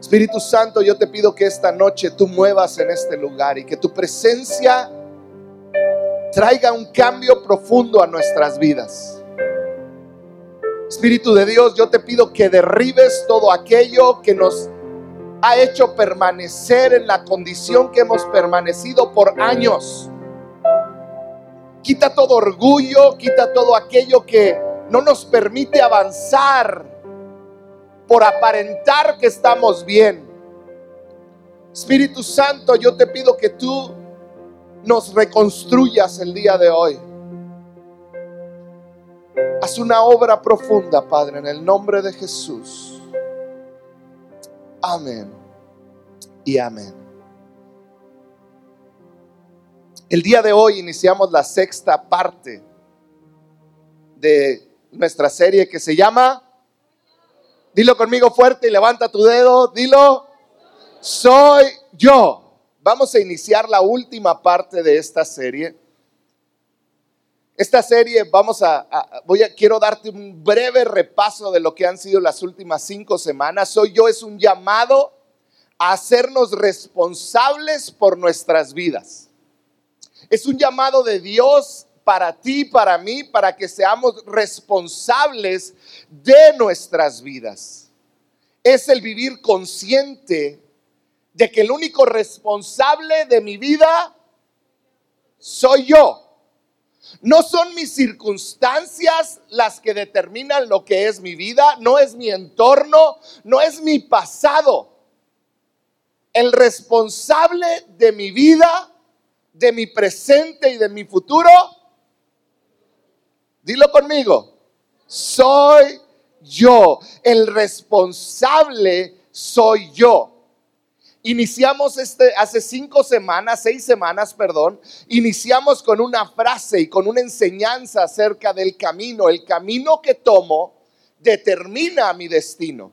Espíritu Santo, yo te pido que esta noche tú muevas en este lugar y que tu presencia traiga un cambio profundo a nuestras vidas. Espíritu de Dios, yo te pido que derribes todo aquello que nos ha hecho permanecer en la condición que hemos permanecido por años. Quita todo orgullo, quita todo aquello que no nos permite avanzar por aparentar que estamos bien. Espíritu Santo, yo te pido que tú nos reconstruyas el día de hoy. Haz una obra profunda, Padre, en el nombre de Jesús. Amén y amén. El día de hoy iniciamos la sexta parte de nuestra serie que se llama, dilo conmigo fuerte y levanta tu dedo, dilo, soy yo. Vamos a iniciar la última parte de esta serie. Esta serie vamos a, voy a quiero darte un breve repaso de lo que han sido las últimas cinco semanas. Soy yo es un llamado a hacernos responsables por nuestras vidas. Es un llamado de Dios para ti, para mí, para que seamos responsables de nuestras vidas. Es el vivir consciente de que el único responsable de mi vida soy yo. No son mis circunstancias las que determinan lo que es mi vida, no es mi entorno, no es mi pasado. El responsable de mi vida, de mi presente y de mi futuro, dilo conmigo, soy yo. El responsable soy yo. Iniciamos este, hace cinco semanas, seis semanas, perdón, iniciamos con una frase y con una enseñanza acerca del camino. El camino que tomo determina mi destino.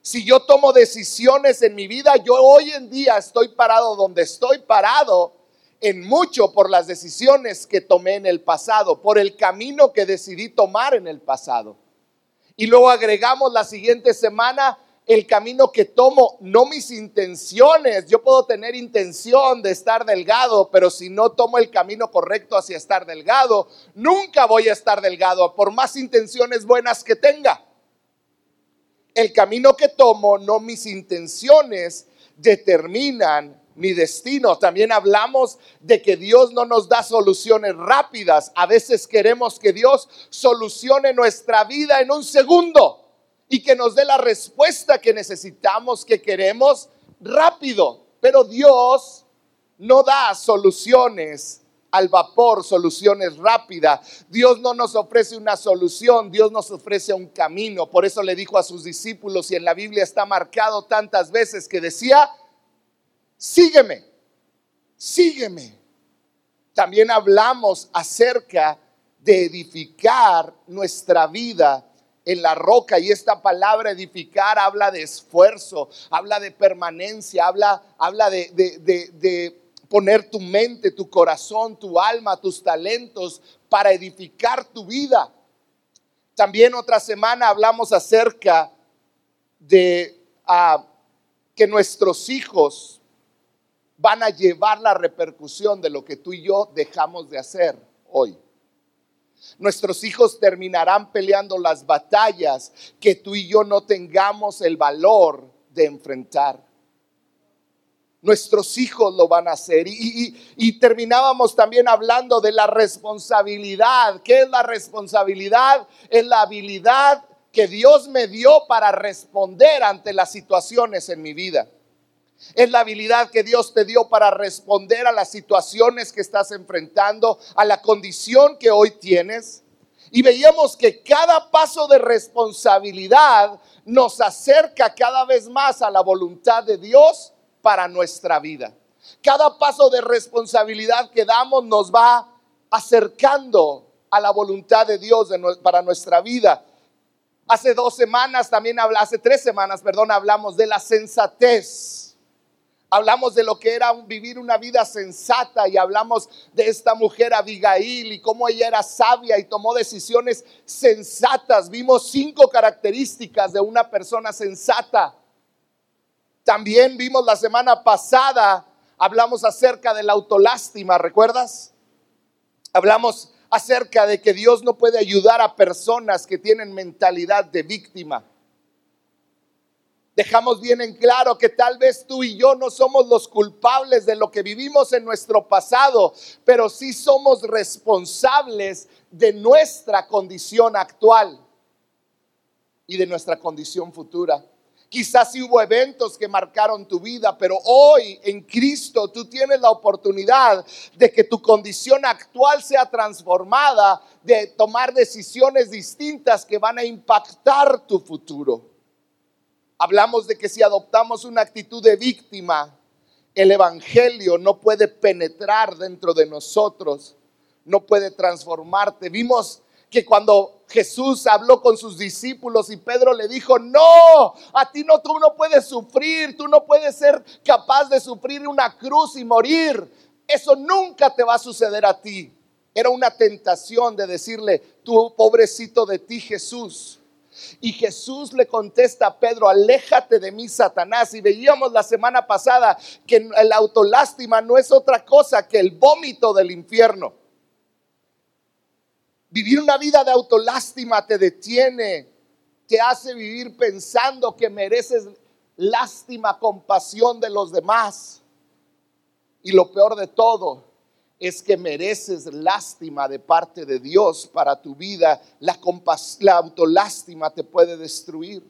Si yo tomo decisiones en mi vida, yo hoy en día estoy parado donde estoy parado en mucho por las decisiones que tomé en el pasado, por el camino que decidí tomar en el pasado. Y luego agregamos la siguiente semana el camino que tomo, no mis intenciones. Yo puedo tener intención de estar delgado, pero si no tomo el camino correcto hacia estar delgado, nunca voy a estar delgado, por más intenciones buenas que tenga. El camino que tomo, no mis intenciones, determinan mi destino. También hablamos de que Dios no nos da soluciones rápidas. A veces queremos que Dios solucione nuestra vida en un segundo y que nos dé la respuesta que necesitamos, que queremos rápido. Pero Dios no da soluciones al vapor, soluciones rápidas. Dios no nos ofrece una solución, Dios nos ofrece un camino. Por eso le dijo a sus discípulos, y en la Biblia está marcado tantas veces que decía, sígueme, sígueme. También hablamos acerca de edificar nuestra vida en la roca y esta palabra edificar habla de esfuerzo, habla de permanencia, habla, habla de, de poner tu mente, tu corazón, tu alma, tus talentos para edificar tu vida. También otra semana hablamos acerca de ah, que nuestros hijos van a llevar la repercusión de lo que tú y yo dejamos de hacer hoy. Nuestros hijos terminarán peleando las batallas que tú y yo no tengamos el valor de enfrentar. Nuestros hijos lo van a hacer. Y, terminábamos también hablando de la responsabilidad. ¿Qué es la responsabilidad? Es la habilidad que Dios me dio para responder ante las situaciones en mi vida. Es la habilidad que Dios te dio para responder a las situaciones que estás enfrentando, a la condición que hoy tienes. Y veíamos que cada paso de responsabilidad nos acerca cada vez más a la voluntad de Dios para nuestra vida. Cada paso de responsabilidad que damos nos va acercando a la voluntad de Dios para nuestra vida. Hace dos semanas también, hace tres semanas, perdón, hablamos de la sensatez Hablamos de lo que era vivir una vida sensata y hablamos de esta mujer Abigail y cómo ella era sabia y tomó decisiones sensatas. Vimos cinco características de una persona sensata. También vimos la semana pasada, hablamos acerca de la autolástima, ¿recuerdas? Hablamos acerca de que Dios no puede ayudar a personas que tienen mentalidad de víctima. Dejamos bien en claro que tal vez tú y yo no somos los culpables de lo que vivimos en nuestro pasado, pero sí somos responsables de nuestra condición actual y de nuestra condición futura. Quizás hubo eventos que marcaron tu vida, pero hoy en Cristo tú tienes la oportunidad de que tu condición actual sea transformada, de tomar decisiones distintas que van a impactar tu futuro. Hablamos de que si adoptamos una actitud de víctima, el Evangelio no puede penetrar dentro de nosotros, no puede transformarte. Vimos que cuando Jesús habló con sus discípulos y Pedro le dijo, no, a ti no, tú no puedes sufrir, tú no puedes ser capaz de sufrir una cruz y morir. Eso nunca te va a suceder a ti. Era una tentación de decirle, tú pobrecito de ti Jesús. Y Jesús le contesta a Pedro, aléjate de mí, Satanás. Y veíamos la semana pasada que el autolástima no es otra cosa que el vómito del infierno. Vivir una vida de autolástima te detiene, te hace vivir pensando que mereces lástima, compasión de los demás. Y lo peor de todo es que mereces lástima de parte de Dios para tu vida. La, la autolástima te puede destruir.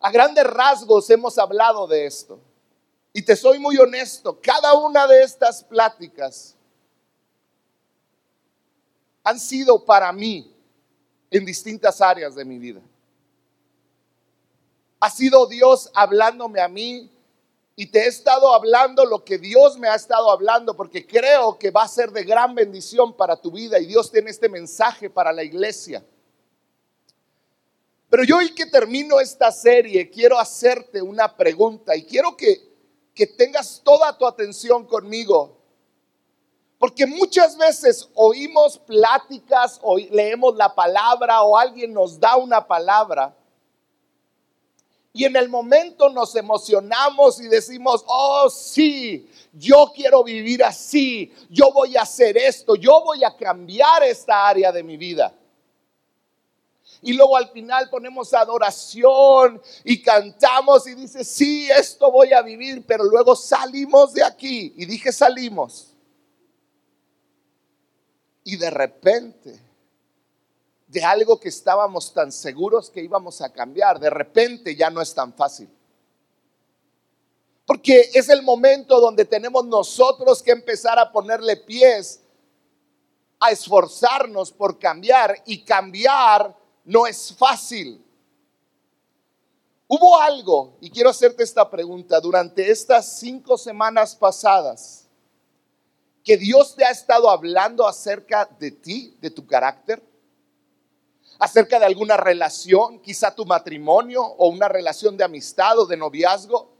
A grandes rasgos hemos hablado de esto. Y te soy muy honesto, cada una de estas pláticas han sido para mí en distintas áreas de mi vida. Ha sido Dios hablándome a mí y te he estado hablando lo que Dios me ha estado hablando porque creo que va a ser de gran bendición para tu vida y Dios tiene este mensaje para la iglesia. Pero yo hoy que termino esta serie quiero hacerte una pregunta y quiero que, que tengas toda tu atención conmigo porque muchas veces oímos pláticas o leemos la palabra o alguien nos da una palabra y en el momento nos emocionamos y decimos, oh sí, yo quiero vivir así, yo voy a hacer esto, yo voy a cambiar esta área de mi vida. Y luego al final ponemos adoración y cantamos y dice, sí, esto voy a vivir, pero luego salimos de aquí. Y dije, salimos y de repente, de algo que estábamos tan seguros que íbamos a cambiar, de repente ya no es tan fácil. Porque es el momento donde tenemos nosotros que empezar a ponerle pies, a esforzarnos por cambiar y cambiar no es fácil. Hubo algo, y quiero hacerte esta pregunta, durante estas cinco semanas pasadas, que Dios te ha estado hablando acerca de ti, de tu carácter, acerca de alguna relación, quizá tu matrimonio o una relación de amistad o de noviazgo.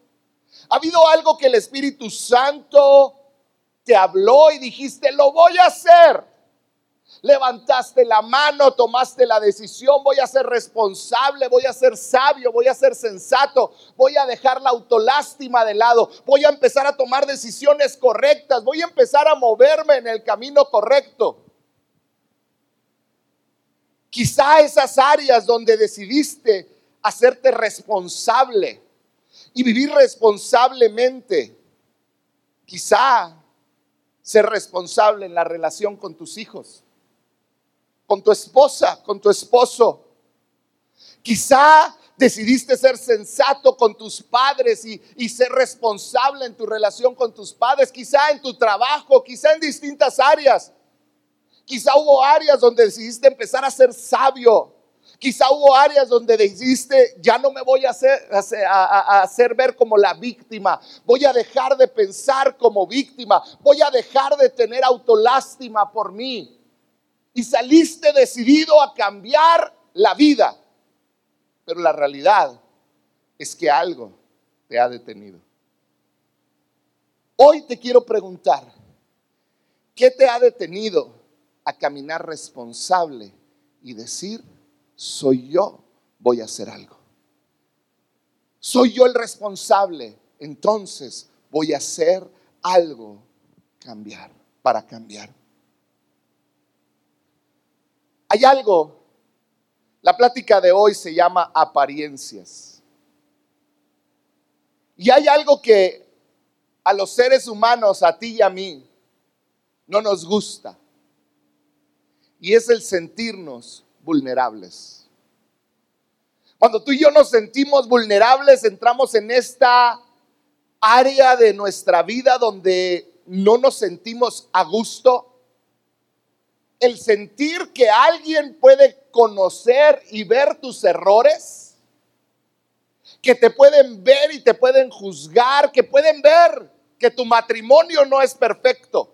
¿Ha habido algo que el Espíritu Santo te habló y dijiste, lo voy a hacer? levantaste la mano, tomaste la decisión, voy a ser responsable, voy a ser sabio, voy a ser sensato, voy a dejar la autolástima de lado, voy a empezar a tomar decisiones correctas, voy a empezar a moverme en el camino correcto. Quizá esas áreas donde decidiste hacerte responsable y vivir responsablemente, quizá ser responsable en la relación con tus hijos con tu esposa, con tu esposo. Quizá decidiste ser sensato con tus padres y, y, ser responsable en tu relación con tus padres, quizá en tu trabajo, quizá en distintas áreas. Quizá hubo áreas donde decidiste empezar a ser sabio. Quizá hubo áreas donde decidiste, ya no me voy a hacer, a hacer ver como la víctima. Voy a dejar de pensar como víctima. Voy a dejar de tener autolástima por mí y saliste decidido a cambiar la vida. Pero la realidad es que algo te ha detenido. Hoy te quiero preguntar, ¿qué te ha detenido a caminar responsable y decir, soy yo, voy a hacer algo? soy yo el responsable, entonces voy a hacer algo cambiar, para cambiar. Hay algo, la plática de hoy se llama apariencias. Y hay algo que a los seres humanos, a ti y a mí, no nos gusta. Y es el sentirnos vulnerables. Cuando tú y yo nos sentimos vulnerables, entramos en esta área de nuestra vida donde no nos sentimos a gusto. El sentir que alguien puede conocer y ver tus errores, que te pueden ver y te pueden juzgar, que pueden ver que tu matrimonio no es perfecto.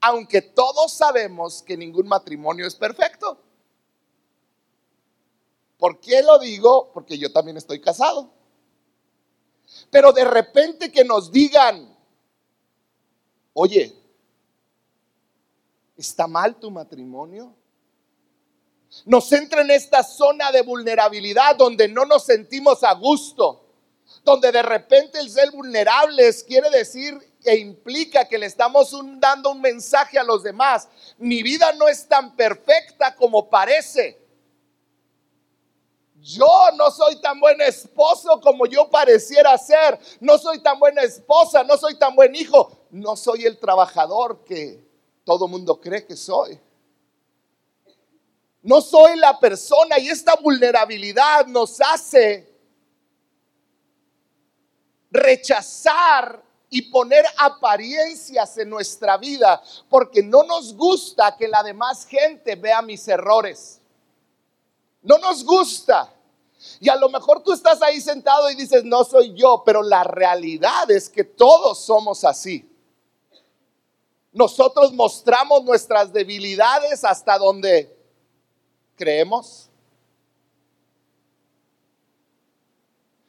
Aunque todos sabemos que ningún matrimonio es perfecto. ¿Por qué lo digo? Porque yo también estoy casado. Pero de repente que nos digan, oye, ¿está mal tu matrimonio? Nos entra en esta zona de vulnerabilidad donde no nos sentimos a gusto, donde de repente el ser vulnerables quiere decir e implica que le estamos dando un mensaje a los demás. Mi vida no es tan perfecta como parece. Yo no soy tan buen esposo como yo pareciera ser. No soy tan buena esposa, no soy tan buen hijo. No soy el trabajador que todo mundo cree que soy. No soy la persona y esta vulnerabilidad nos hace rechazar y poner apariencias en nuestra vida porque no nos gusta que la demás gente vea mis errores. No nos gusta. Y a lo mejor tú estás ahí sentado y dices, no soy yo, pero la realidad es que todos somos así. Nosotros mostramos nuestras debilidades hasta donde creemos.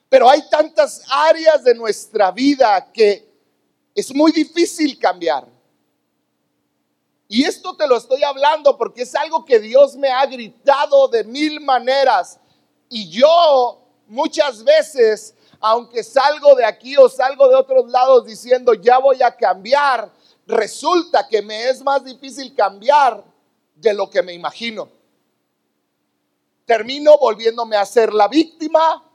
Pero hay tantas áreas de nuestra vida que es muy difícil cambiar. Y esto te lo estoy hablando porque es algo que Dios me ha gritado de mil maneras. Y yo muchas veces, aunque salgo de aquí o salgo de otros lados diciendo ya voy a cambiar, resulta que me es más difícil cambiar de lo que me imagino. Termino volviéndome a ser la víctima,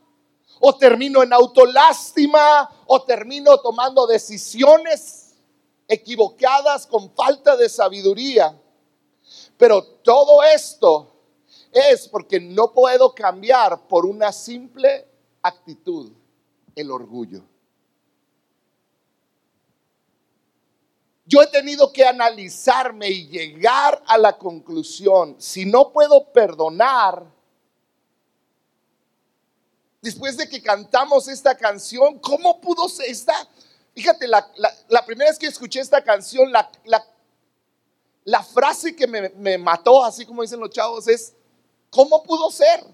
o termino en autolástima, o termino tomando decisiones equivocadas con falta de sabiduría. Pero todo esto es porque no puedo cambiar por una simple actitud, el orgullo. Yo he tenido que analizarme y llegar a la conclusión, si no puedo perdonar, después de que cantamos esta canción, ¿cómo pudo ser esta? Fíjate, la, primera vez que escuché esta canción, la, frase que me, me, mató, así como dicen los chavos, es, ¿cómo pudo ser?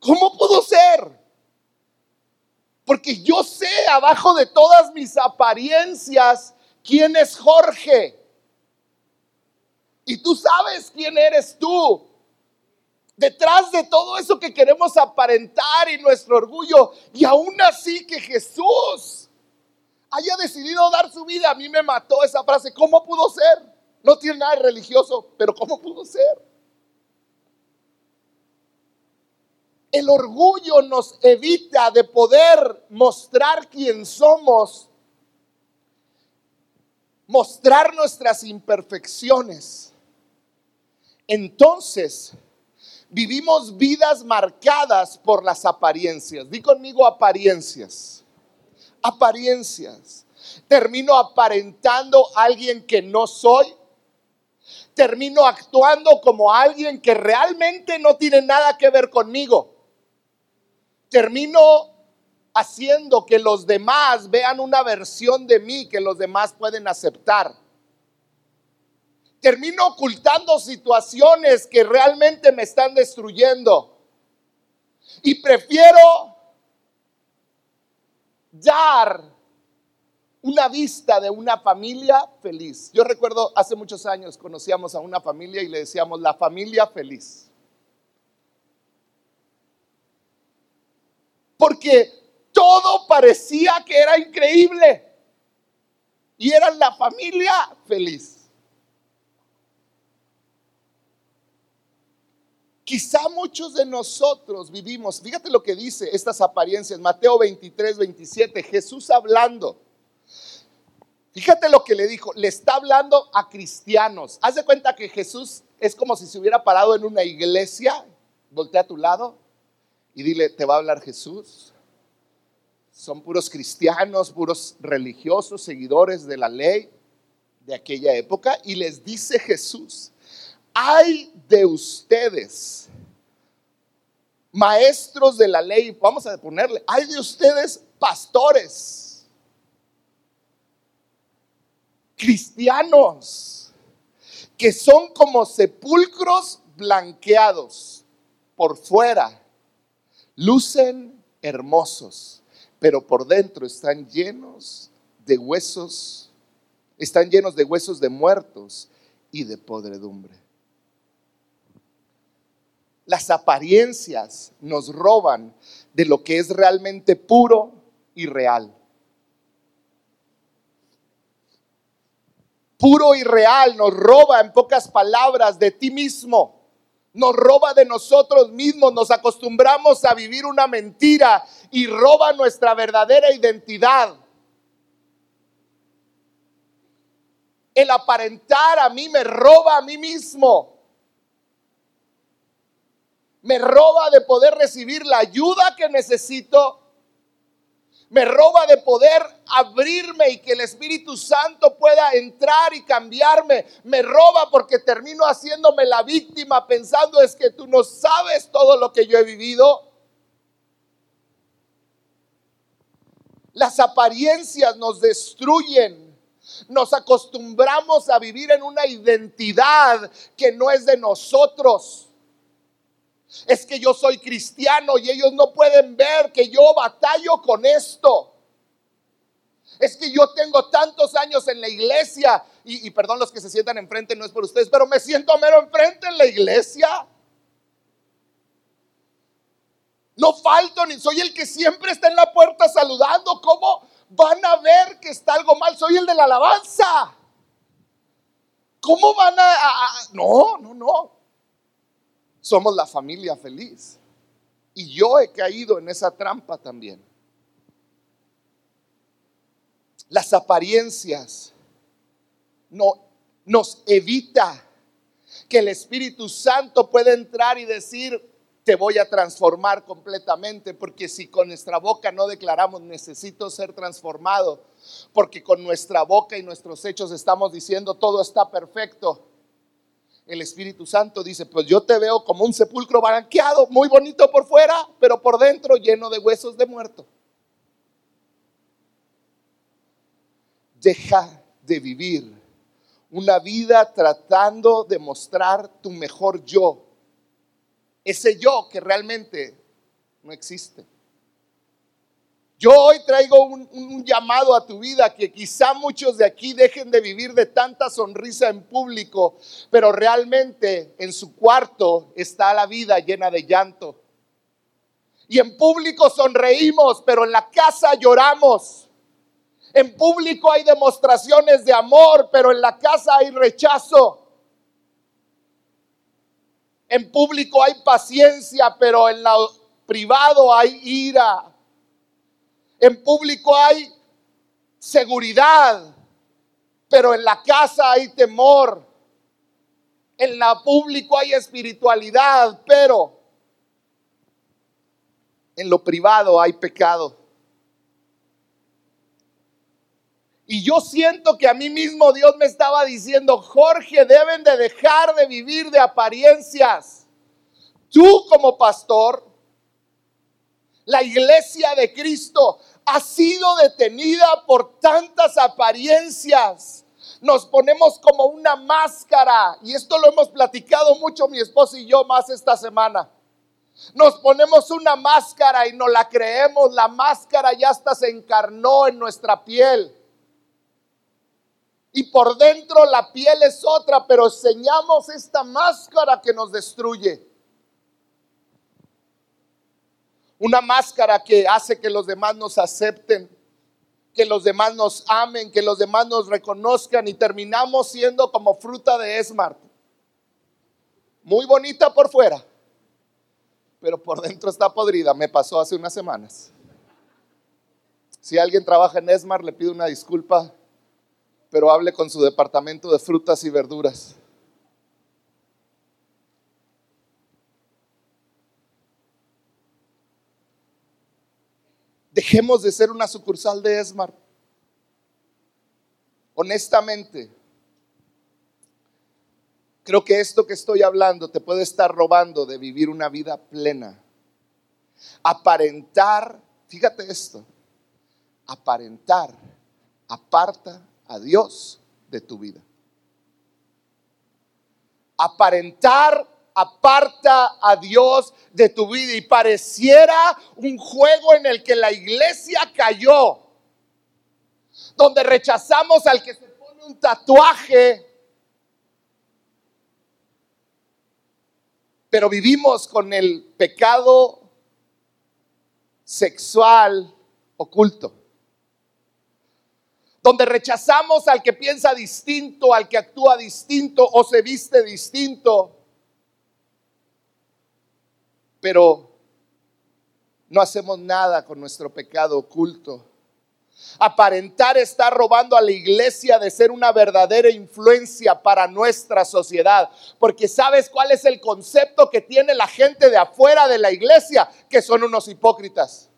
¿Cómo pudo ser? Porque yo sé abajo de todas mis apariencias quién es Jorge. Y tú sabes quién eres tú. Detrás de todo eso que queremos aparentar y nuestro orgullo. Y aún así que Jesús haya decidido dar su vida. A mí me mató esa frase. ¿Cómo pudo ser? No tiene nada de religioso, pero ¿cómo pudo ser? El orgullo nos evita de poder mostrar quién somos, mostrar nuestras imperfecciones. Entonces, vivimos vidas marcadas por las apariencias. Di conmigo apariencias apariencias. Termino aparentando a alguien que no soy. Termino actuando como alguien que realmente no tiene nada que ver conmigo. Termino haciendo que los demás vean una versión de mí que los demás pueden aceptar. Termino ocultando situaciones que realmente me están destruyendo. Y prefiero dar una vista de una familia feliz. Yo recuerdo hace muchos años conocíamos a una familia y le decíamos la familia feliz. porque todo parecía que era increíble. Y eran la familia feliz. Quizá muchos de nosotros vivimos, fíjate lo que dice estas apariencias, Mateo 23, 27, Jesús hablando. Fíjate lo que le dijo, le está hablando a cristianos. Haz de cuenta que Jesús es como si se hubiera parado en una iglesia, voltea a tu lado y dile, te va a hablar Jesús. Son puros cristianos, puros religiosos, seguidores de la ley de aquella época. Y les dice Jesús, hay de ustedes, maestros de la ley, vamos a ponerle, hay de ustedes pastores, cristianos, que son como sepulcros blanqueados por fuera, lucen hermosos, pero por dentro están llenos de huesos, están llenos de huesos de muertos y de podredumbre. Las apariencias nos roban de lo que es realmente puro y real. Puro y real nos roba, en pocas palabras, de ti mismo. Nos roba de nosotros mismos, nos acostumbramos a vivir una mentira y roba nuestra verdadera identidad. El aparentar a mí me roba a mí mismo me roba de poder recibir la ayuda que necesito, me roba de poder abrirme y que el Espíritu Santo pueda entrar y cambiarme, me roba porque termino haciéndome la víctima pensando es que tú no sabes todo lo que yo he vivido. Las apariencias nos destruyen. Nos acostumbramos a vivir en una identidad que no es de nosotros. Es que yo soy cristiano y ellos no pueden ver que yo batallo con esto. Es que yo tengo tantos años en la iglesia y, perdón los que se sientan enfrente, no es por ustedes, pero me siento mero enfrente en la iglesia. No falto ni soy el que siempre está en la puerta saludando. ¿Cómo van a ver que está algo mal? Soy el de la alabanza. ¿Cómo van a no, no, no somos la familia feliz. Y yo he caído en esa trampa también. Las apariencias no, nos evita que el Espíritu Santo pueda entrar y decir, te voy a transformar completamente, porque si con nuestra boca no declaramos necesito ser transformado, porque con nuestra boca y nuestros hechos estamos diciendo todo está perfecto, el Espíritu Santo dice, pues yo te veo como un sepulcro blanqueado, muy bonito por fuera, pero por dentro lleno de huesos de muerto. Deja de vivir una vida tratando de mostrar tu mejor yo. Ese yo que realmente no existe. Yo hoy traigo un, llamado a tu vida que quizá muchos de aquí dejen de vivir de tanta sonrisa en público, pero realmente en su cuarto está la vida llena de llanto. Y en público sonreímos, pero en la casa lloramos. En público hay demostraciones de amor, pero en la casa hay rechazo. En público hay paciencia, pero en lo privado hay ira. En público hay seguridad, pero en la casa hay temor. En la público hay espiritualidad, pero en lo privado hay pecado. Y yo siento que a mí mismo Dios me estaba diciendo, Jorge, deben de dejar de vivir de apariencias. Tú como pastor, la iglesia de Cristo ha sido detenida por tantas apariencias. Nos ponemos como una máscara y esto lo hemos platicado mucho mi esposo y yo más esta semana. Nos ponemos una máscara y no la creemos, la máscara ya hasta se encarnó en nuestra piel. Y por dentro la piel es otra, pero enseñamos esta máscara que nos destruye. Una máscara que hace que los demás nos acepten, que los demás nos amen, que los demás nos reconozcan y terminamos siendo como fruta de Esmart. Muy bonita por fuera, pero por dentro está podrida. Me pasó hace unas semanas. Si alguien trabaja en Esmart, le pido una disculpa, pero hable con su departamento de frutas y verduras. Dejemos de ser una sucursal de Esmar. Honestamente, creo que esto que estoy hablando te puede estar robando de vivir una vida plena. Aparentar, fíjate esto, aparentar aparta a Dios de tu vida. Aparentar aparta a Dios de tu vida. Y pareciera un juego en el que la iglesia cayó, donde rechazamos al que se pone un tatuaje, pero vivimos con el pecado sexual oculto donde rechazamos al que piensa distinto, al que actúa distinto o se viste distinto pero no hacemos nada con nuestro pecado oculto. Aparentar está robando a la iglesia de ser una verdadera influencia para nuestra sociedad. Porque sabes cuál es el concepto que tiene la gente de afuera de la iglesia, que son unos hipócritas.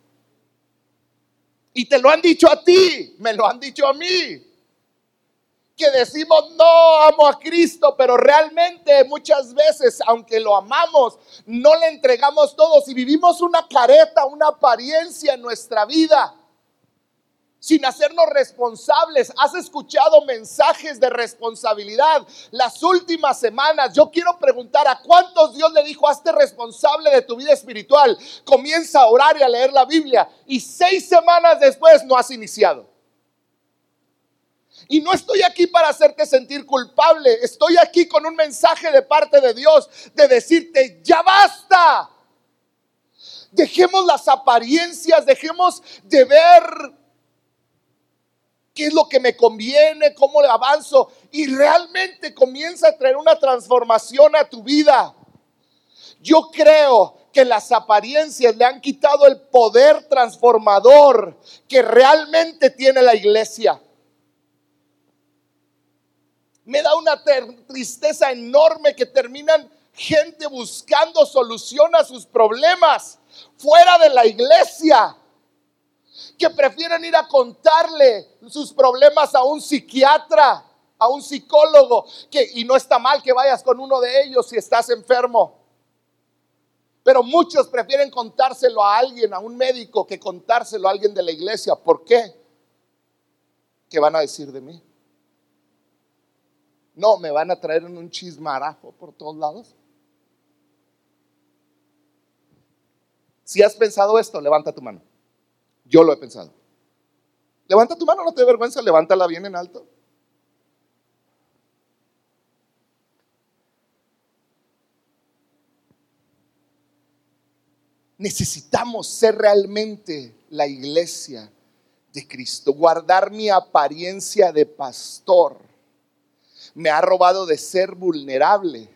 Y te lo han dicho a ti, me lo han dicho a mí que decimos no amo a Cristo, pero realmente muchas veces, aunque lo amamos, no le entregamos todo. Si vivimos una careta, una apariencia en nuestra vida, sin hacernos responsables. Has escuchado mensajes de responsabilidad las últimas semanas. Yo quiero preguntar a cuántos Dios le dijo, hazte responsable de tu vida espiritual. Comienza a orar y a leer la Biblia. Y seis semanas después no has iniciado. Y no estoy aquí para hacerte sentir culpable. Estoy aquí con un mensaje de parte de Dios de decirte, ya basta. Dejemos las apariencias, dejemos de ver qué es lo que me conviene, cómo le avanzo. Y realmente comienza a traer una transformación a tu vida. Yo creo que las apariencias le han quitado el poder transformador que realmente tiene la iglesia me da una tristeza enorme que terminan gente buscando solución a sus problemas fuera de la iglesia, que prefieren ir a contarle sus problemas a un psiquiatra, a un psicólogo, que, y no está mal que vayas con uno de ellos si estás enfermo. Pero muchos prefieren contárselo a alguien, a un médico, que contárselo a alguien de la iglesia. ¿Por qué? ¿Qué van a decir de mí? No, me van a traer en un chismarajo por todos lados. Si has pensado esto, levanta tu mano. Yo lo he pensado. Levanta tu mano, no te dé vergüenza, levántala bien en alto. Necesitamos ser realmente la iglesia de Cristo, guardar mi apariencia de pastor me ha robado de ser vulnerable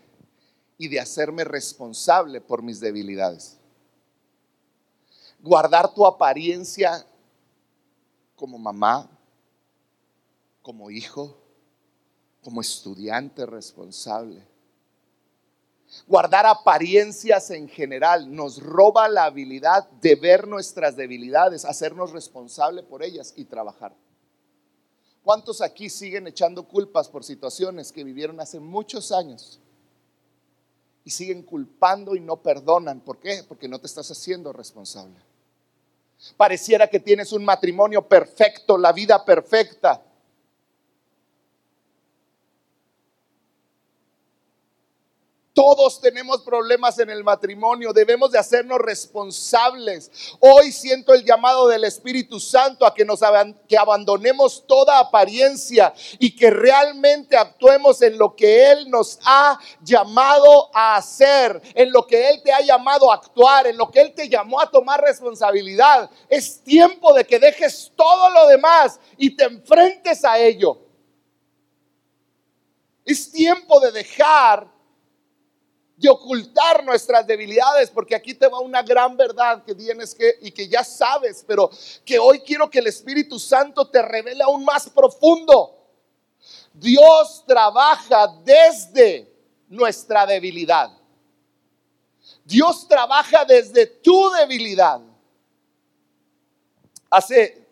y de hacerme responsable por mis debilidades. Guardar tu apariencia como mamá, como hijo, como estudiante responsable. Guardar apariencias en general nos roba la habilidad de ver nuestras debilidades, hacernos responsable por ellas y trabajar. ¿Cuántos aquí siguen echando culpas por situaciones que vivieron hace muchos años? Y siguen culpando y no perdonan. ¿Por qué? Porque no te estás haciendo responsable. Pareciera que tienes un matrimonio perfecto, la vida perfecta. Todos tenemos problemas en el matrimonio, debemos de hacernos responsables. Hoy siento el llamado del Espíritu Santo a que nos que abandonemos toda apariencia y que realmente actuemos en lo que él nos ha llamado a hacer, en lo que él te ha llamado a actuar, en lo que él te llamó a tomar responsabilidad. Es tiempo de que dejes todo lo demás y te enfrentes a ello. Es tiempo de dejar de ocultar nuestras debilidades, porque aquí te va una gran verdad que tienes que y que ya sabes, pero que hoy quiero que el Espíritu Santo te revele aún más profundo. Dios trabaja desde nuestra debilidad. Dios trabaja desde tu debilidad. Hace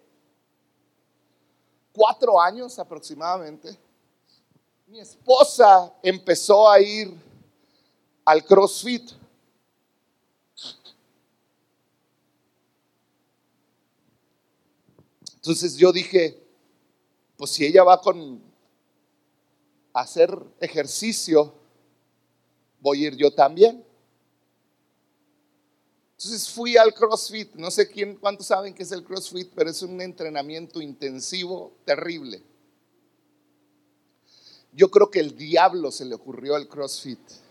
cuatro años aproximadamente, mi esposa empezó a ir al CrossFit. Entonces yo dije, pues si ella va con hacer ejercicio, voy a ir yo también. Entonces fui al CrossFit, no sé quién, cuántos saben qué es el CrossFit, pero es un entrenamiento intensivo terrible. Yo creo que el diablo se le ocurrió el CrossFit.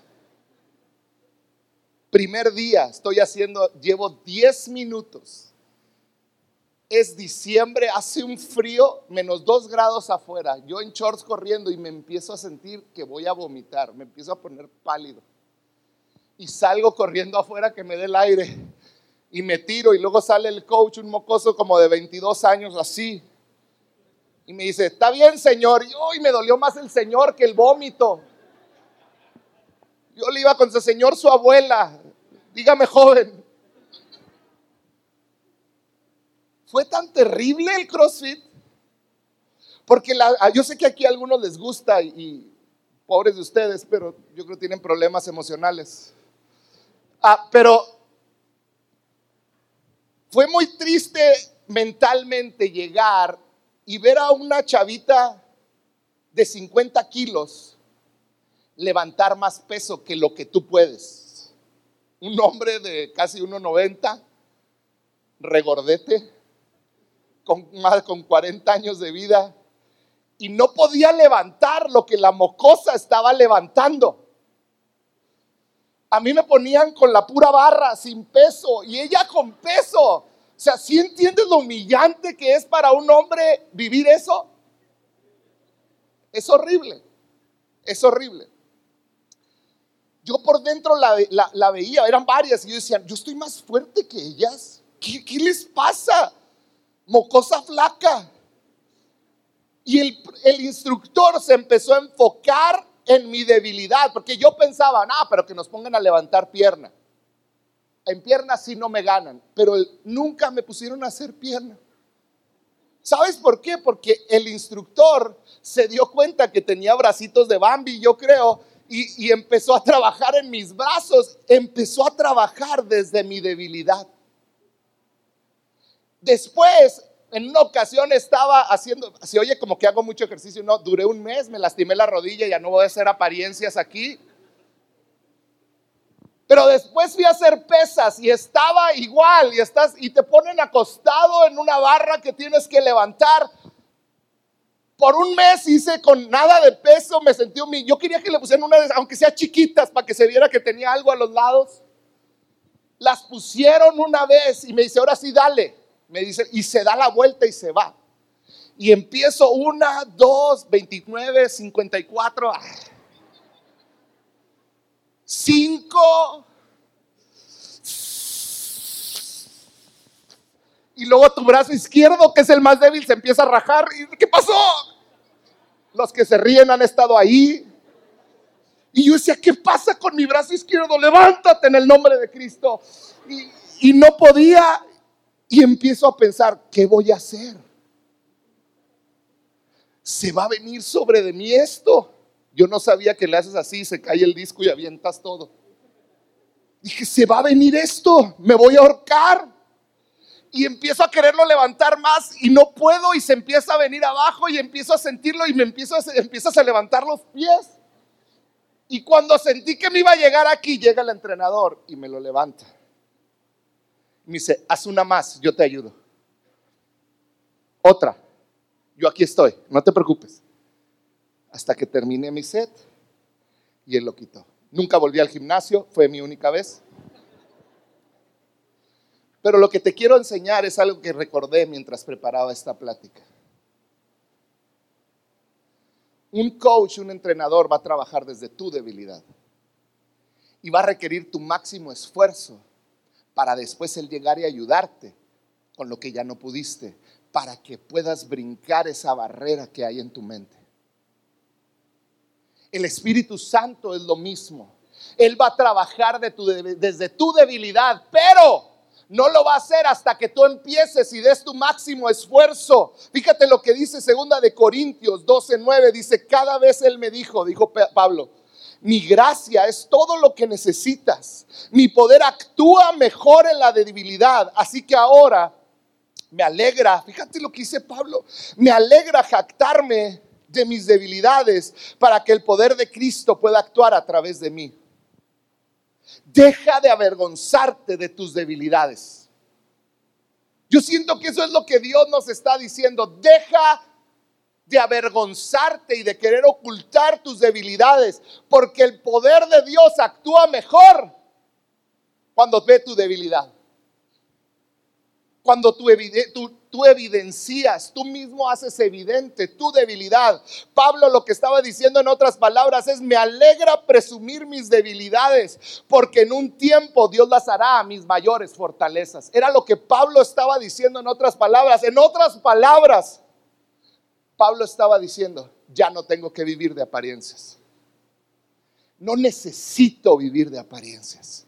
Primer día, estoy haciendo, llevo 10 minutos. Es diciembre, hace un frío, menos 2 grados afuera. Yo en shorts corriendo y me empiezo a sentir que voy a vomitar, me empiezo a poner pálido. Y salgo corriendo afuera que me dé el aire. Y me tiro y luego sale el coach, un mocoso como de 22 años así. Y me dice, está bien señor. Y hoy me dolió más el señor que el vómito. Yo le iba con su señor, su abuela. Dígame, joven. Fue tan terrible el CrossFit. Porque ah, yo sé que aquí a algunos les gusta y, pobres de ustedes, pero yo creo que tienen problemas emocionales. Ah, pero fue muy triste mentalmente llegar y ver a una chavita de 50 kilos levantar más peso que lo que tú puedes. Un hombre de casi 1,90, regordete, con más con 40 años de vida, y no podía levantar lo que la mocosa estaba levantando. A mí me ponían con la pura barra, sin peso, y ella con peso. O sea, ¿sí entiendes lo humillante que es para un hombre vivir eso? Es horrible, es horrible yo por dentro la, veía, eran varias, y yo decía, yo estoy más fuerte que ellas. ¿Qué, les pasa? Mocosa flaca. Y el, el, instructor se empezó a enfocar en mi debilidad, porque yo pensaba, no, pero que nos pongan a levantar pierna. En pierna sí no me ganan, pero nunca me pusieron a hacer pierna. ¿Sabes por qué? Porque el instructor se dio cuenta que tenía bracitos de Bambi, yo creo, y, empezó a trabajar en mis brazos, empezó a trabajar desde mi debilidad. Después, en una ocasión estaba haciendo, se oye como que hago mucho ejercicio, no, duré un mes, me lastimé la rodilla, ya no voy a hacer apariencias aquí. Pero después fui a hacer pesas y estaba igual y estás y te ponen acostado en una barra que tienes que levantar por un mes hice con nada de peso, me sentí humilde. Yo quería que le pusieran unas, aunque sea chiquitas, para que se viera que tenía algo a los lados. Las pusieron una vez y me dice, ahora sí, dale. Me dice, y se da la vuelta y se va. Y empiezo una, dos, 29, 54, 5, Y luego tu brazo izquierdo, que es el más débil, se empieza a rajar. ¿Y qué pasó? Los que se ríen han estado ahí. Y yo decía, ¿qué pasa con mi brazo izquierdo? Levántate en el nombre de Cristo. Y, no podía. Y empiezo a pensar, ¿qué voy a hacer? ¿Se va a venir sobre de mí esto? Yo no sabía que le haces así, se cae el disco y avientas todo. Dije, se va a venir esto, me voy a ahorcar y empiezo a quererlo levantar más y no puedo y se empieza a venir abajo y empiezo a sentirlo y me empiezo a, empiezas a levantar los pies. Y cuando sentí que me iba a llegar aquí, llega el entrenador y me lo levanta. Me dice, haz una más, yo te ayudo. Otra, yo aquí estoy, no te preocupes. Hasta que terminé mi set y él lo quitó. Nunca volví al gimnasio, fue mi única vez. Pero lo que te quiero enseñar es algo que recordé mientras preparaba esta plática. Un coach, un entrenador va a trabajar desde tu debilidad y va a requerir tu máximo esfuerzo para después él llegar y ayudarte con lo que ya no pudiste, para que puedas brincar esa barrera que hay en tu mente. El Espíritu Santo es lo mismo. Él va a trabajar desde tu debilidad, pero no lo va a hacer hasta que tú empieces y des tu máximo esfuerzo. Fíjate lo que dice segunda de Corintios 12:9 dice, "Cada vez él me dijo", dijo Pablo, "Mi gracia es todo lo que necesitas. Mi poder actúa mejor en la debilidad, así que ahora me alegra, fíjate lo que dice Pablo, me alegra jactarme de mis debilidades para que el poder de Cristo pueda actuar a través de mí. Deja de avergonzarte de tus debilidades. Yo siento que eso es lo que Dios nos está diciendo. Deja de avergonzarte y de querer ocultar tus debilidades, porque el poder de Dios actúa mejor cuando ve tu debilidad. Cuando tú, tú, evidencias, tú mismo haces evidente tu debilidad. Pablo lo que estaba diciendo en otras palabras es, me alegra presumir mis debilidades, porque en un tiempo Dios las hará a mis mayores fortalezas. Era lo que Pablo estaba diciendo en otras palabras. En otras palabras, Pablo estaba diciendo, ya no tengo que vivir de apariencias. No necesito vivir de apariencias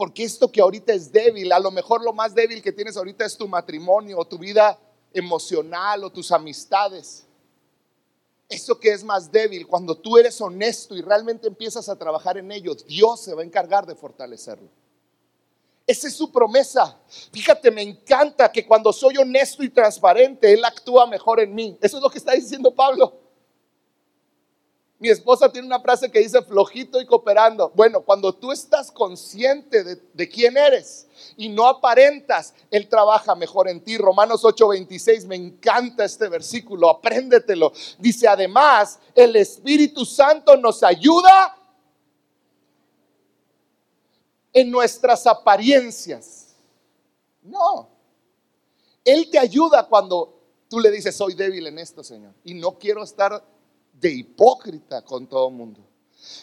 porque esto que ahorita es débil, a lo mejor lo más débil que tienes ahorita es tu matrimonio o tu vida emocional o tus amistades. Eso que es más débil, cuando tú eres honesto y realmente empiezas a trabajar en ello, Dios se va a encargar de fortalecerlo. Esa es su promesa. Fíjate, me encanta que cuando soy honesto y transparente, Él actúa mejor en mí. Eso es lo que está diciendo Pablo. Mi esposa tiene una frase que dice flojito y cooperando. Bueno, cuando tú estás consciente de, quién eres y no aparentas, Él trabaja mejor en ti. Romanos 8:26, me encanta este versículo, apréndetelo. Dice, además, el Espíritu Santo nos ayuda en nuestras apariencias. No, Él te ayuda cuando tú le dices, soy débil en esto, Señor, y no quiero estar de hipócrita con todo el mundo.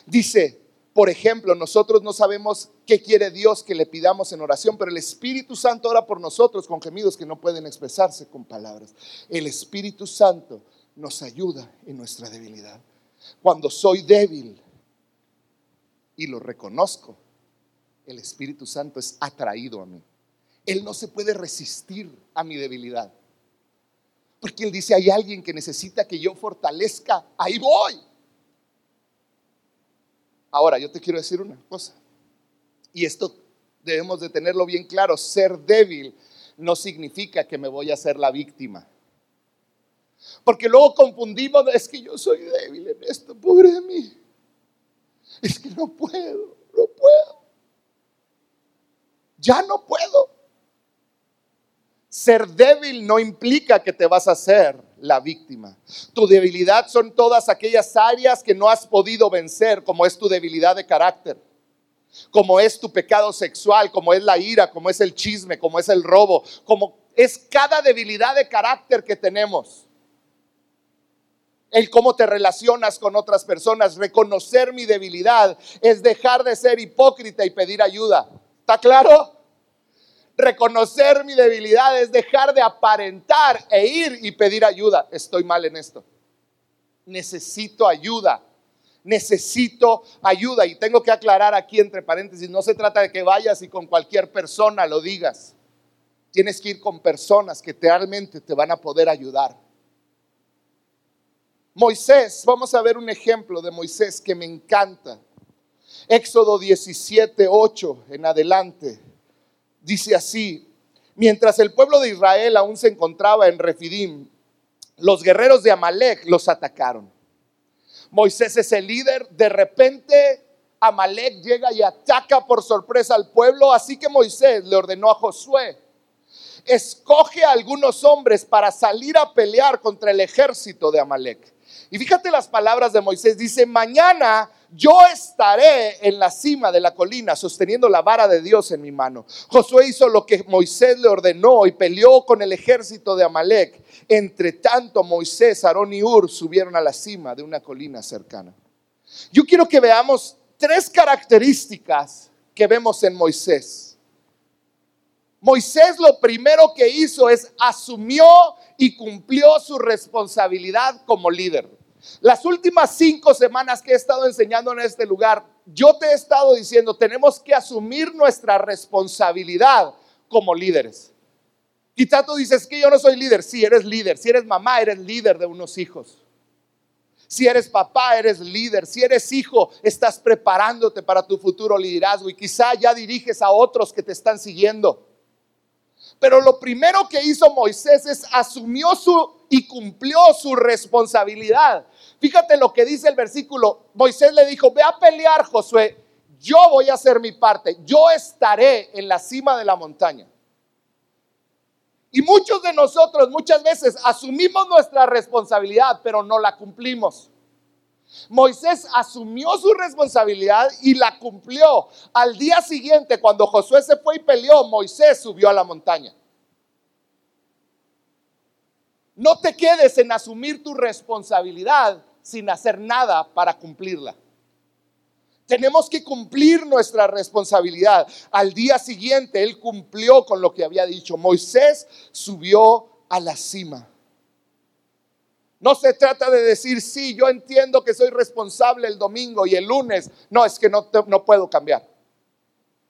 Dice, por ejemplo, nosotros no sabemos qué quiere Dios que le pidamos en oración, pero el Espíritu Santo ora por nosotros con gemidos que no pueden expresarse con palabras. El Espíritu Santo nos ayuda en nuestra debilidad. Cuando soy débil y lo reconozco, el Espíritu Santo es atraído a mí. Él no se puede resistir a mi debilidad. Porque Él dice, hay alguien que necesita que yo fortalezca, ahí voy. Ahora, yo te quiero decir una cosa, y esto debemos de tenerlo bien claro, ser débil no significa que me voy a ser la víctima. Porque luego confundimos, es que yo soy débil en esto, pobre de mí. Es que no puedo, no puedo. Ya no puedo. Ser débil no implica que te vas a ser la víctima. Tu debilidad son todas aquellas áreas que no has podido vencer, como es tu debilidad de carácter, como es tu pecado sexual, como es la ira, como es el chisme, como es el robo, como es cada debilidad de carácter que tenemos. El cómo te relacionas con otras personas, reconocer mi debilidad es dejar de ser hipócrita y pedir ayuda. ¿Está claro? Reconocer mi debilidad es dejar de aparentar e ir y pedir ayuda. Estoy mal en esto. Necesito ayuda. Necesito ayuda. Y tengo que aclarar aquí entre paréntesis, no se trata de que vayas y con cualquier persona lo digas. Tienes que ir con personas que realmente te van a poder ayudar. Moisés, vamos a ver un ejemplo de Moisés que me encanta. Éxodo 17, 8 en adelante dice así, mientras el pueblo de Israel aún se encontraba en Refidim, los guerreros de Amalek los atacaron. Moisés es el líder, de repente Amalek llega y ataca por sorpresa al pueblo, así que Moisés le ordenó a Josué, escoge a algunos hombres para salir a pelear contra el ejército de Amalek. Y fíjate las palabras de Moisés, dice, mañana yo estaré en la cima de la colina sosteniendo la vara de Dios en mi mano. Josué hizo lo que Moisés le ordenó y peleó con el ejército de Amalek. Entre tanto, Moisés, Aarón y Ur subieron a la cima de una colina cercana. Yo quiero que veamos tres características que vemos en Moisés. Moisés lo primero que hizo es asumió y cumplió su responsabilidad como líder. Las últimas cinco semanas que he estado enseñando en este lugar, yo te he estado diciendo, tenemos que asumir nuestra responsabilidad como líderes. Quizá tú dices que yo no soy líder. Si eres líder. Si eres mamá, eres líder de unos hijos. Si eres papá, eres líder. Si eres hijo, estás preparándote para tu futuro liderazgo y quizá ya diriges a otros que te están siguiendo. Pero lo primero que hizo Moisés es asumió su y cumplió su responsabilidad. Fíjate lo que dice el versículo. Moisés le dijo, ve a pelear, Josué. Yo voy a hacer mi parte. Yo estaré en la cima de la montaña. Y muchos de nosotros muchas veces asumimos nuestra responsabilidad, pero no la cumplimos. Moisés asumió su responsabilidad y la cumplió. Al día siguiente, cuando Josué se fue y peleó, Moisés subió a la montaña. No te quedes en asumir tu responsabilidad sin hacer nada para cumplirla. Tenemos que cumplir nuestra responsabilidad. Al día siguiente él cumplió con lo que había dicho. Moisés subió a la cima. No se trata de decir, sí, yo entiendo que soy responsable el domingo y el lunes. No, es que no, no puedo cambiar.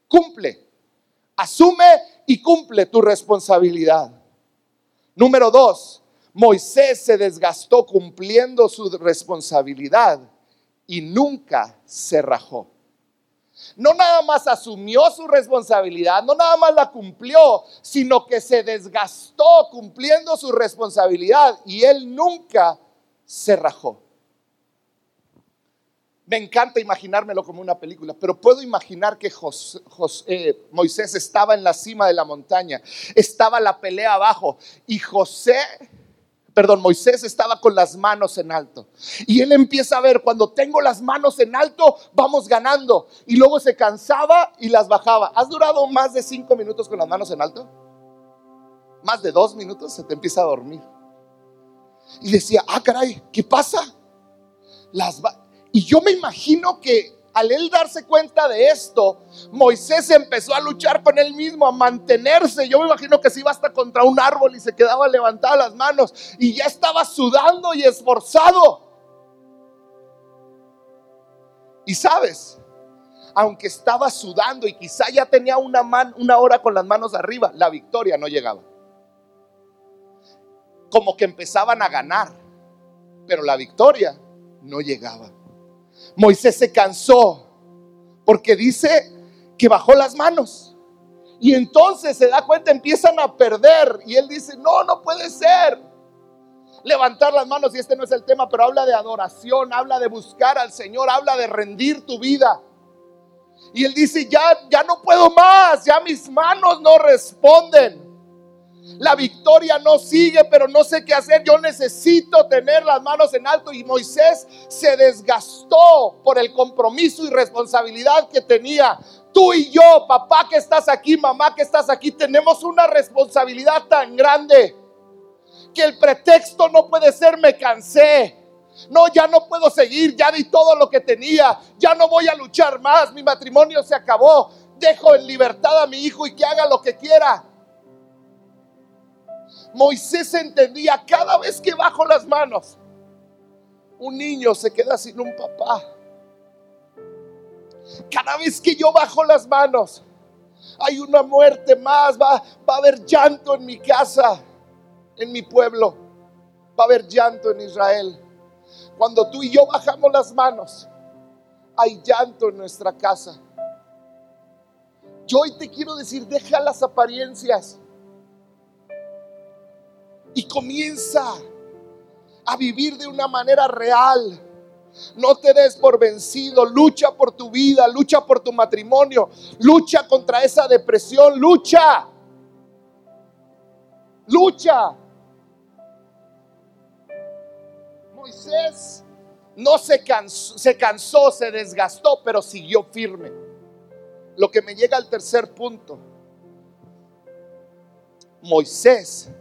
Cumple. Asume y cumple tu responsabilidad. Número dos, Moisés se desgastó cumpliendo su responsabilidad y nunca se rajó. No nada más asumió su responsabilidad, no nada más la cumplió, sino que se desgastó cumpliendo su responsabilidad y él nunca se rajó. Me encanta imaginármelo como una película, pero puedo imaginar que eh, Moisés estaba en la cima de la montaña, estaba la pelea abajo y José perdón, Moisés estaba con las manos en alto. Y él empieza a ver, cuando tengo las manos en alto, vamos ganando. Y luego se cansaba y las bajaba. ¿Has durado más de cinco minutos con las manos en alto? Más de dos minutos se te empieza a dormir. Y decía, ah, caray, ¿qué pasa? Las y yo me imagino que al él darse cuenta de esto, Moisés empezó a luchar con él mismo, a mantenerse. Yo me imagino que se iba hasta contra un árbol y se quedaba levantado las manos y ya estaba sudando y esforzado. Y sabes, aunque estaba sudando y quizá ya tenía una, una hora con las manos arriba, la victoria no llegaba. Como que empezaban a ganar, pero la victoria no llegaba. Moisés se cansó porque dice que bajó las manos. Y entonces se da cuenta, empiezan a perder. Y él dice, no, no puede ser. Levantar las manos, y este no es el tema, pero habla de adoración, habla de buscar al Señor, habla de rendir tu vida. Y él dice, ya, ya no puedo más, ya mis manos no responden. La victoria no sigue, pero no sé qué hacer. Yo necesito tener las manos en alto. Y Moisés se desgastó por el compromiso y responsabilidad que tenía. Tú y yo, papá que estás aquí, mamá que estás aquí, tenemos una responsabilidad tan grande que el pretexto no puede ser me cansé. No, ya no puedo seguir, ya di todo lo que tenía, ya no voy a luchar más, mi matrimonio se acabó, dejo en libertad a mi hijo y que haga lo que quiera. Moisés entendía cada vez que bajo las manos, un niño se queda sin un papá. Cada vez que yo bajo las manos, hay una muerte más, va, va a haber llanto en mi casa, en mi pueblo, va a haber llanto en Israel. Cuando tú y yo bajamos las manos, hay llanto en nuestra casa. Yo hoy te quiero decir, deja las apariencias y comienza a vivir de una manera real. No te des por vencido, lucha por tu vida, lucha por tu matrimonio, lucha contra esa depresión, lucha. Lucha. Moisés no se cansó, se desgastó, pero siguió firme. Lo que me llega al tercer punto. Moisés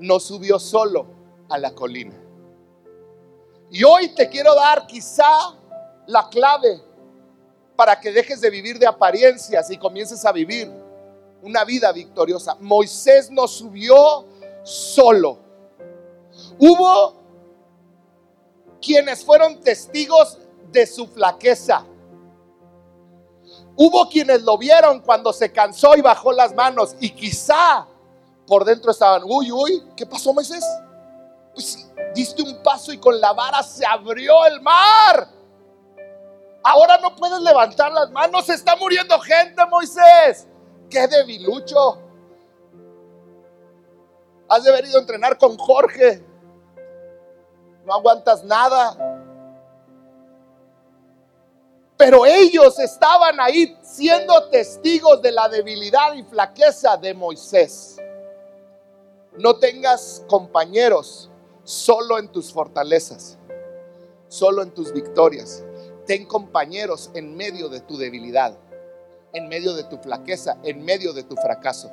no subió solo a la colina. Y hoy te quiero dar quizá la clave para que dejes de vivir de apariencias y comiences a vivir una vida victoriosa. Moisés no subió solo. Hubo quienes fueron testigos de su flaqueza. Hubo quienes lo vieron cuando se cansó y bajó las manos y quizá por dentro estaban, uy, uy, ¿qué pasó Moisés? Pues diste un paso y con la vara se abrió el mar. Ahora no puedes levantar las manos, se está muriendo gente, Moisés. Qué debilucho. Has de haber ido a entrenar con Jorge. No aguantas nada. Pero ellos estaban ahí siendo testigos de la debilidad y flaqueza de Moisés. No tengas compañeros solo en tus fortalezas, solo en tus victorias. Ten compañeros en medio de tu debilidad, en medio de tu flaqueza, en medio de tu fracaso.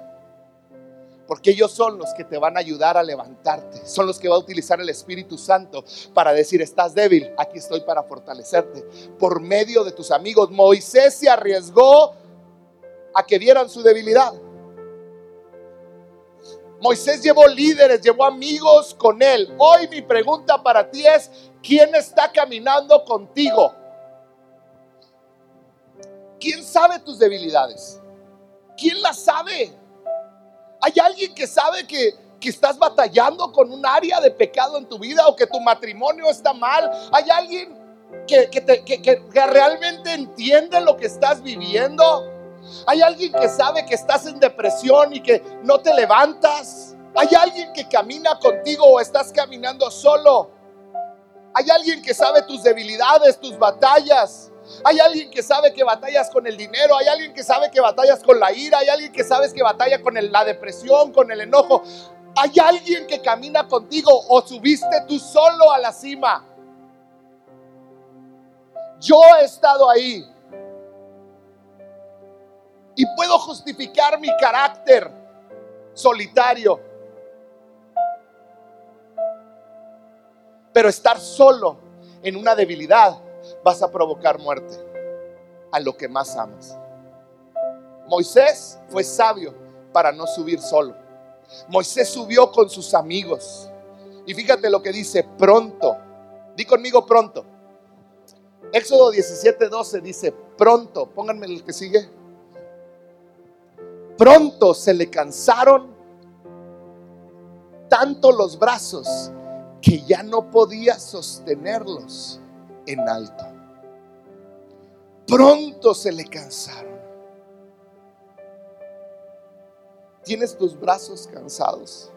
Porque ellos son los que te van a ayudar a levantarte. Son los que va a utilizar el Espíritu Santo para decir, estás débil, aquí estoy para fortalecerte. Por medio de tus amigos. Moisés se arriesgó a que vieran su debilidad. Moisés llevó líderes, llevó amigos con él. Hoy mi pregunta para ti es, ¿quién está caminando contigo? ¿Quién sabe tus debilidades? ¿Quién las sabe? ¿Hay alguien que sabe que, que estás batallando con un área de pecado en tu vida o que tu matrimonio está mal? ¿Hay alguien que, que realmente entiende lo que estás viviendo? Hay alguien que sabe que estás en depresión y que no te levantas. Hay alguien que camina contigo o estás caminando solo. Hay alguien que sabe tus debilidades, tus batallas. Hay alguien que sabe que batallas con el dinero. Hay alguien que sabe que batallas con la ira. Hay alguien que sabe que batalla con la depresión, con el enojo. Hay alguien que camina contigo o subiste tú solo a la cima. Yo he estado ahí y puedo justificar mi carácter solitario. Pero estar solo en una debilidad vas a provocar muerte a lo que más amas. Moisés fue sabio para no subir solo. Moisés subió con sus amigos. Y fíjate lo que dice, pronto. Di conmigo pronto. Éxodo 17:12 dice, pronto. Pónganme el que sigue pronto se le cansaron tanto los brazos que ya no podía sostenerlos en alto. Pronto se le cansaron. ¿Tienes tus brazos cansados?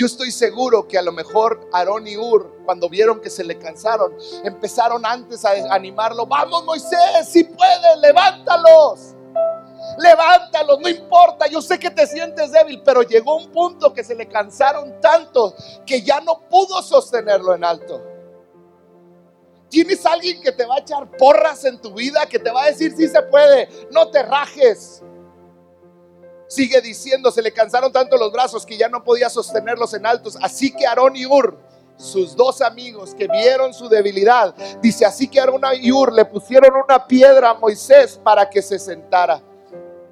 Yo estoy seguro que a lo mejor Aarón y Ur, cuando vieron que se le cansaron, empezaron antes a animarlo. Vamos Moisés, si puedes, levántalos. Levántalos, no importa, yo sé que te sientes débil, pero llegó un punto que se le cansaron tanto que ya no pudo sostenerlo en alto. Tienes alguien que te va a echar porras en tu vida, que te va a decir si se puede, no te rajes. Sigue diciendo, se le cansaron tanto los brazos que ya no podía sostenerlos en altos. Así que Aarón y Ur, sus dos amigos que vieron su debilidad, dice, así que Aarón y Ur le pusieron una piedra a Moisés para que se sentara.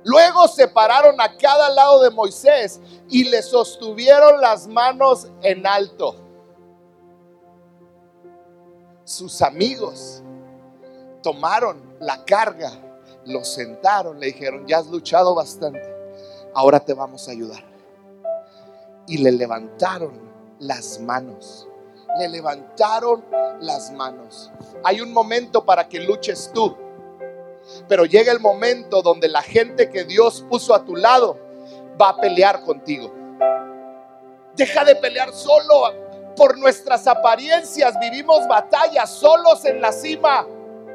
Luego se pararon a cada lado de Moisés y le sostuvieron las manos en alto. Sus amigos tomaron la carga, lo sentaron, le dijeron, ya has luchado bastante ahora te vamos a ayudar. Y le levantaron las manos. Le levantaron las manos. Hay un momento para que luches tú. Pero llega el momento donde la gente que Dios puso a tu lado va a pelear contigo. Deja de pelear solo. por nuestras apariencias vivimos batallas solos en la cima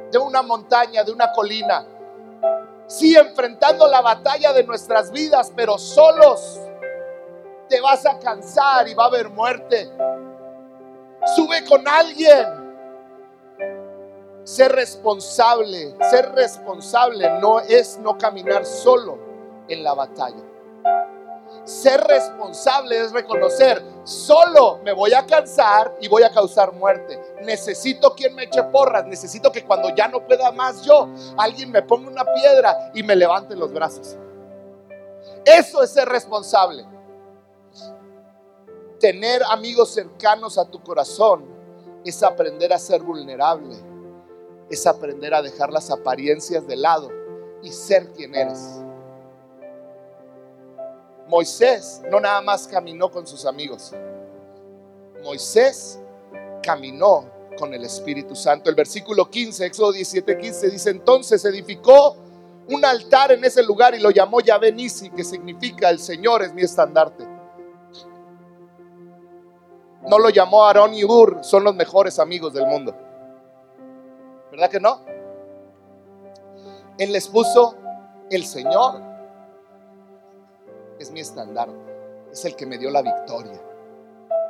de una montaña, de una colina. Sí, enfrentando la batalla de nuestras vidas, pero solos te vas a cansar y va a haber muerte. Sube con alguien. Ser responsable, ser responsable no es no caminar solo en la batalla. Ser responsable es reconocer, solo me voy a cansar y voy a causar muerte. Necesito quien me eche porras, necesito que cuando ya no pueda más yo, alguien me ponga una piedra y me levante los brazos. Eso es ser responsable. Tener amigos cercanos a tu corazón es aprender a ser vulnerable, es aprender a dejar las apariencias de lado y ser quien eres. Moisés no nada más caminó con sus amigos. Moisés caminó con el Espíritu Santo. El versículo 15, Éxodo 17, 15 dice, entonces edificó un altar en ese lugar y lo llamó Yahvé Nisi, que significa el Señor es mi estandarte. No lo llamó Aarón y Ur, son los mejores amigos del mundo. ¿Verdad que no? Él les puso el Señor es mi estandarte, es el que me dio la victoria.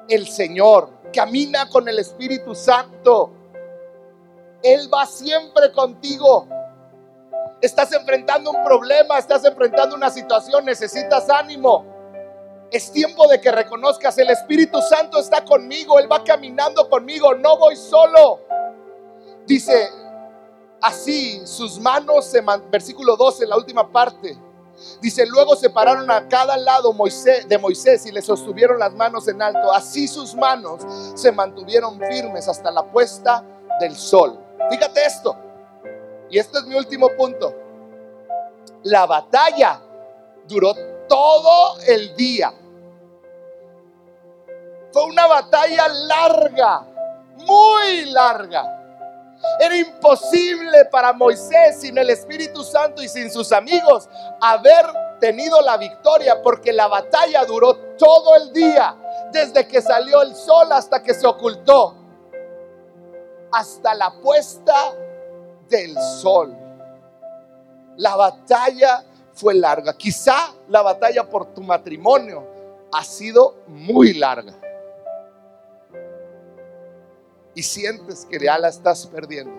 El Señor camina con el Espíritu Santo. Él va siempre contigo. Estás enfrentando un problema, estás enfrentando una situación, necesitas ánimo. Es tiempo de que reconozcas, el Espíritu Santo está conmigo, Él va caminando conmigo, no voy solo. Dice, así sus manos, se versículo 12, la última parte, Dice, luego separaron a cada lado de Moisés y le sostuvieron las manos en alto. Así sus manos se mantuvieron firmes hasta la puesta del sol. Fíjate esto. Y este es mi último punto. La batalla duró todo el día. Fue una batalla larga, muy larga. Era imposible para Moisés sin el Espíritu Santo y sin sus amigos haber tenido la victoria porque la batalla duró todo el día, desde que salió el sol hasta que se ocultó, hasta la puesta del sol. La batalla fue larga. Quizá la batalla por tu matrimonio ha sido muy larga y sientes que ya la estás perdiendo,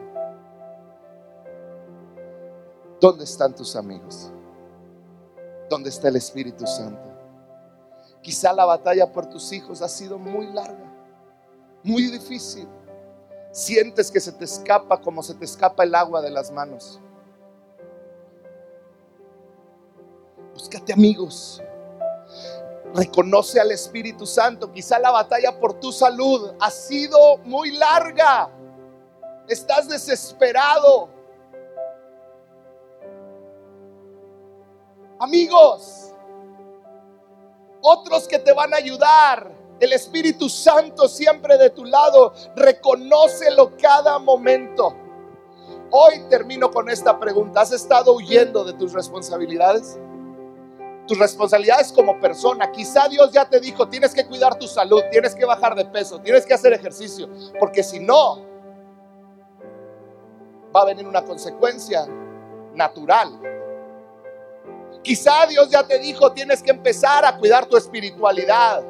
¿dónde están tus amigos? ¿Dónde está el Espíritu Santo? Quizá la batalla por tus hijos ha sido muy larga, muy difícil. Sientes que se te escapa como se te escapa el agua de las manos. Búscate amigos Reconoce al Espíritu Santo. Quizá la batalla por tu salud ha sido muy larga. Estás desesperado. Amigos, otros que te van a ayudar. El Espíritu Santo siempre de tu lado. Reconócelo cada momento. Hoy termino con esta pregunta. ¿Has estado huyendo de tus responsabilidades? Tus responsabilidades como persona. Quizá Dios ya te dijo, tienes que cuidar tu salud, tienes que bajar de peso, tienes que hacer ejercicio, porque si no, va a venir una consecuencia natural. Quizá Dios ya te dijo, tienes que empezar a cuidar tu espiritualidad,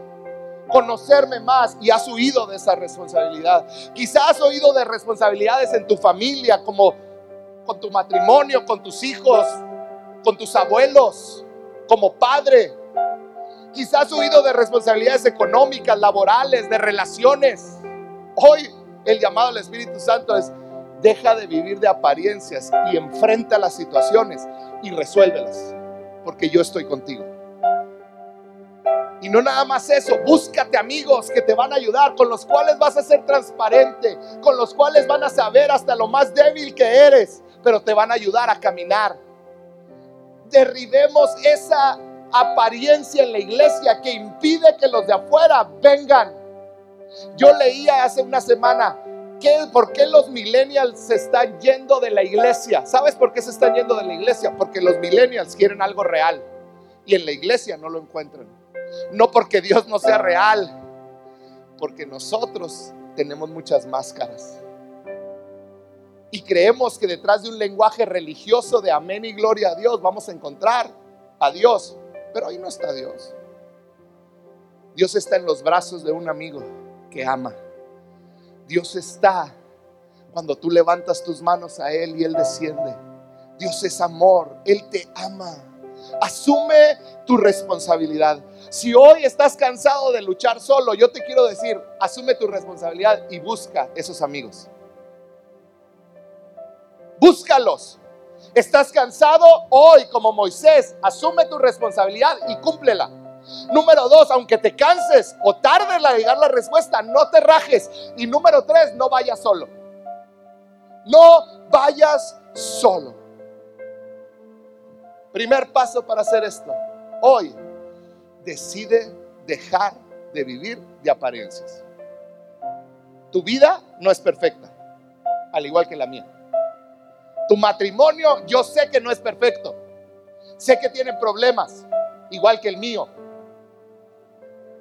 conocerme más y has huido de esa responsabilidad. Quizá has oído de responsabilidades en tu familia, como con tu matrimonio, con tus hijos, con tus abuelos como padre. Quizás huido de responsabilidades económicas, laborales, de relaciones. Hoy el llamado al Espíritu Santo es, deja de vivir de apariencias y enfrenta las situaciones y resuélvelas, porque yo estoy contigo. Y no nada más eso, búscate amigos que te van a ayudar, con los cuales vas a ser transparente, con los cuales van a saber hasta lo más débil que eres, pero te van a ayudar a caminar derribemos esa apariencia en la iglesia que impide que los de afuera vengan. Yo leía hace una semana que por qué los millennials se están yendo de la iglesia. ¿Sabes por qué se están yendo de la iglesia? Porque los millennials quieren algo real y en la iglesia no lo encuentran. No porque Dios no sea real, Porque nosotros tenemos muchas máscaras. Y creemos que detrás de un lenguaje religioso de amén y gloria a Dios vamos a encontrar a Dios. Pero ahí no está Dios. Dios está en los brazos de un amigo que ama. Dios está cuando tú levantas tus manos a Él y Él desciende. Dios es amor, Él te ama. Asume tu responsabilidad. Si hoy estás cansado de luchar solo, yo te quiero decir, asume tu responsabilidad y busca esos amigos. Búscalos. ¿Estás cansado? Hoy, como Moisés, asume tu responsabilidad y cúmplela. Número dos, aunque te canses o tardes en llegar la respuesta, no te rajes. Y número tres, no vayas solo. No vayas solo. Primer paso para hacer esto. Hoy decide dejar de vivir de apariencias. Tu vida no es perfecta, al igual que la mía. Tu matrimonio yo sé que no es perfecto. Sé que tiene problemas, igual que el mío.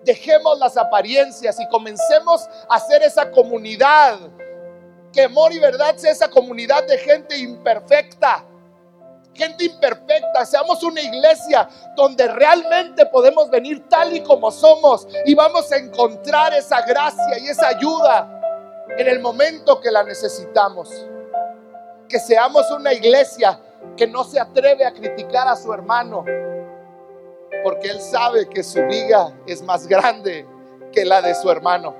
Dejemos las apariencias y comencemos a hacer esa comunidad. Que amor y verdad sea esa comunidad de gente imperfecta gente imperfecta, seamos una iglesia donde realmente podemos venir tal y como somos y vamos a encontrar esa gracia y esa ayuda en el momento que la necesitamos. Que seamos una iglesia que no se atreve a criticar a su hermano, porque él sabe que su viga es más grande que la de su hermano.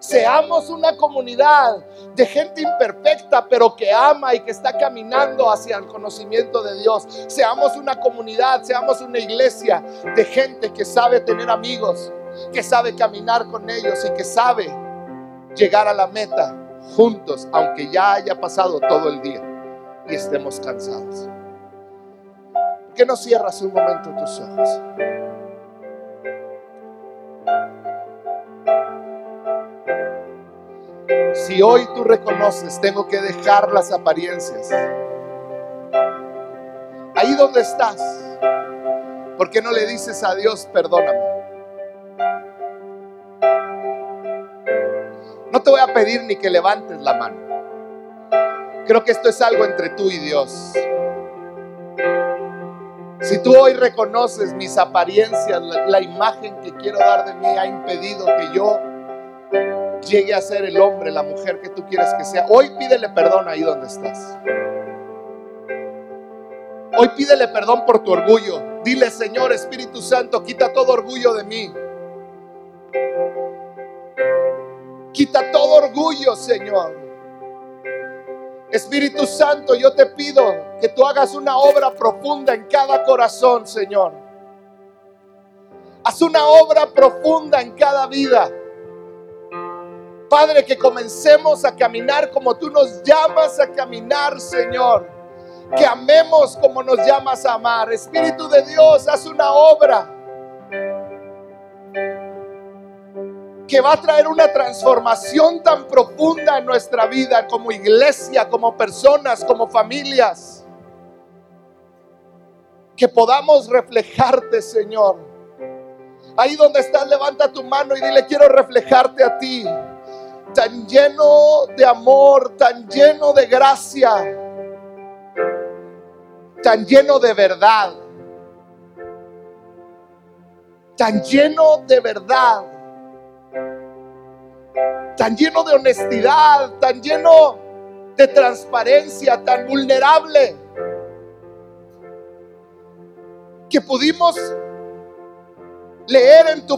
Seamos una comunidad de gente imperfecta, pero que ama y que está caminando hacia el conocimiento de Dios. Seamos una comunidad, seamos una iglesia de gente que sabe tener amigos, que sabe caminar con ellos y que sabe llegar a la meta juntos, aunque ya haya pasado todo el día y estemos cansados. ¿Por qué no cierras un momento tus ojos? Si hoy tú reconoces, tengo que dejar las apariencias. Ahí donde estás, ¿por qué no le dices a Dios, perdóname? No te voy a pedir ni que levantes la mano. Creo que esto es algo entre tú y Dios. Si tú hoy reconoces mis apariencias, la, la, imagen que quiero dar de mí ha impedido que yo llegue a ser el hombre, la mujer que tú quieres que sea. Hoy pídele perdón ahí donde estás. Hoy pídele perdón por tu orgullo. Dile, Señor Espíritu Santo, quita todo orgullo de mí. Quita todo orgullo, Señor. Espíritu Santo, yo te pido que tú hagas una obra profunda en cada corazón, Señor. Haz una obra profunda en cada vida. Padre, que comencemos a caminar como tú nos llamas a caminar, Señor. Que amemos como nos llamas a amar. Espíritu de Dios, haz una obra que va a traer una transformación tan profunda en nuestra vida como iglesia, como personas, como familias. Que podamos reflejarte, Señor. Ahí donde estás, levanta tu mano y dile, quiero reflejarte a ti tan lleno de amor, tan lleno de gracia, tan lleno de verdad, tan lleno de verdad, tan lleno de honestidad, tan lleno de transparencia, tan vulnerable, que pudimos leer en tu